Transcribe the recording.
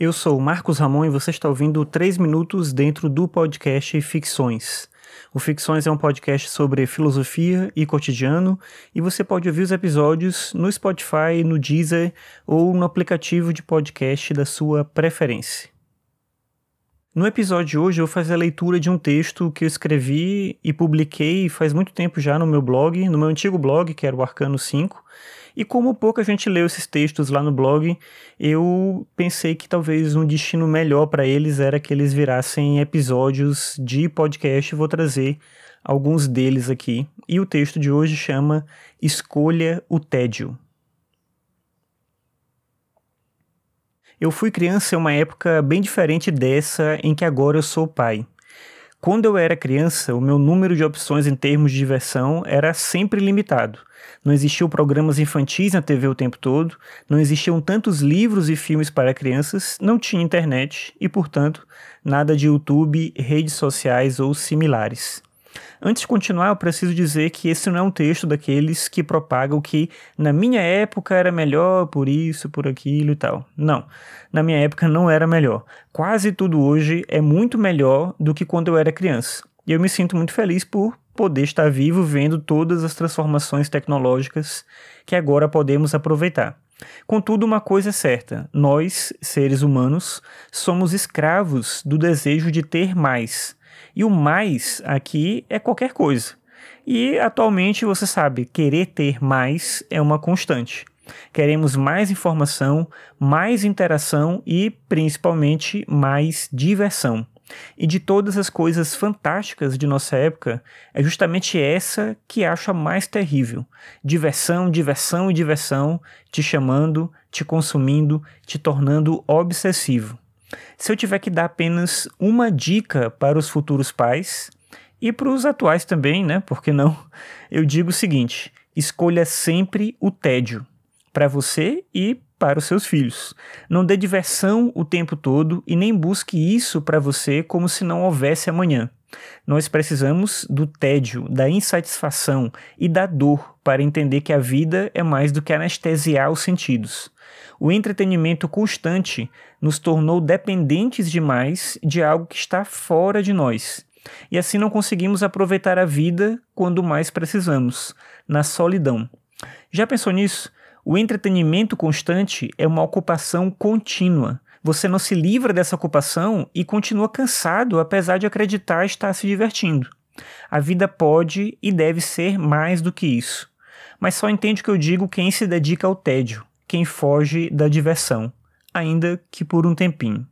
Eu sou Marcos Ramon e você está ouvindo 3 minutos dentro do podcast Ficções. O Ficções é um podcast sobre filosofia e cotidiano e você pode ouvir os episódios no Spotify, no Deezer ou no aplicativo de podcast da sua preferência. No episódio de hoje eu vou fazer a leitura de um texto que eu escrevi e publiquei faz muito tempo já no meu blog, no meu antigo blog, que era o Arcano 5. E como pouca gente leu esses textos lá no blog, eu pensei que talvez um destino melhor para eles era que eles virassem episódios de podcast. Vou trazer alguns deles aqui. E o texto de hoje chama Escolha o Tédio. Eu fui criança em uma época bem diferente dessa em que agora eu sou pai. Quando eu era criança, o meu número de opções em termos de diversão era sempre limitado. Não existiam programas infantis na TV o tempo todo, não existiam tantos livros e filmes para crianças, não tinha internet e, portanto, nada de YouTube, redes sociais ou similares. Antes de continuar, eu preciso dizer que esse não é um texto daqueles que propagam que na minha época era melhor por isso, por aquilo e tal. Não, na minha época não era melhor. Quase tudo hoje é muito melhor do que quando eu era criança. E eu me sinto muito feliz por poder estar vivo vendo todas as transformações tecnológicas que agora podemos aproveitar. Contudo, uma coisa é certa: nós, seres humanos, somos escravos do desejo de ter mais e o mais aqui é qualquer coisa. E atualmente você sabe, querer ter mais é uma constante. Queremos mais informação, mais interação e principalmente mais diversão. E de todas as coisas fantásticas de nossa época, é justamente essa que acho a mais terrível. Diversão, diversão e diversão, te chamando, te consumindo, te tornando obsessivo. Se eu tiver que dar apenas uma dica para os futuros pais e para os atuais também, né? Por que não? Eu digo o seguinte: escolha sempre o tédio para você e para os seus filhos. Não dê diversão o tempo todo e nem busque isso para você como se não houvesse amanhã. Nós precisamos do tédio, da insatisfação e da dor para entender que a vida é mais do que anestesiar os sentidos. O entretenimento constante nos tornou dependentes demais de algo que está fora de nós. E assim não conseguimos aproveitar a vida quando mais precisamos, na solidão. Já pensou nisso? O entretenimento constante é uma ocupação contínua. Você não se livra dessa ocupação e continua cansado, apesar de acreditar estar se divertindo. A vida pode e deve ser mais do que isso. Mas só entende o que eu digo quem se dedica ao tédio, quem foge da diversão, ainda que por um tempinho.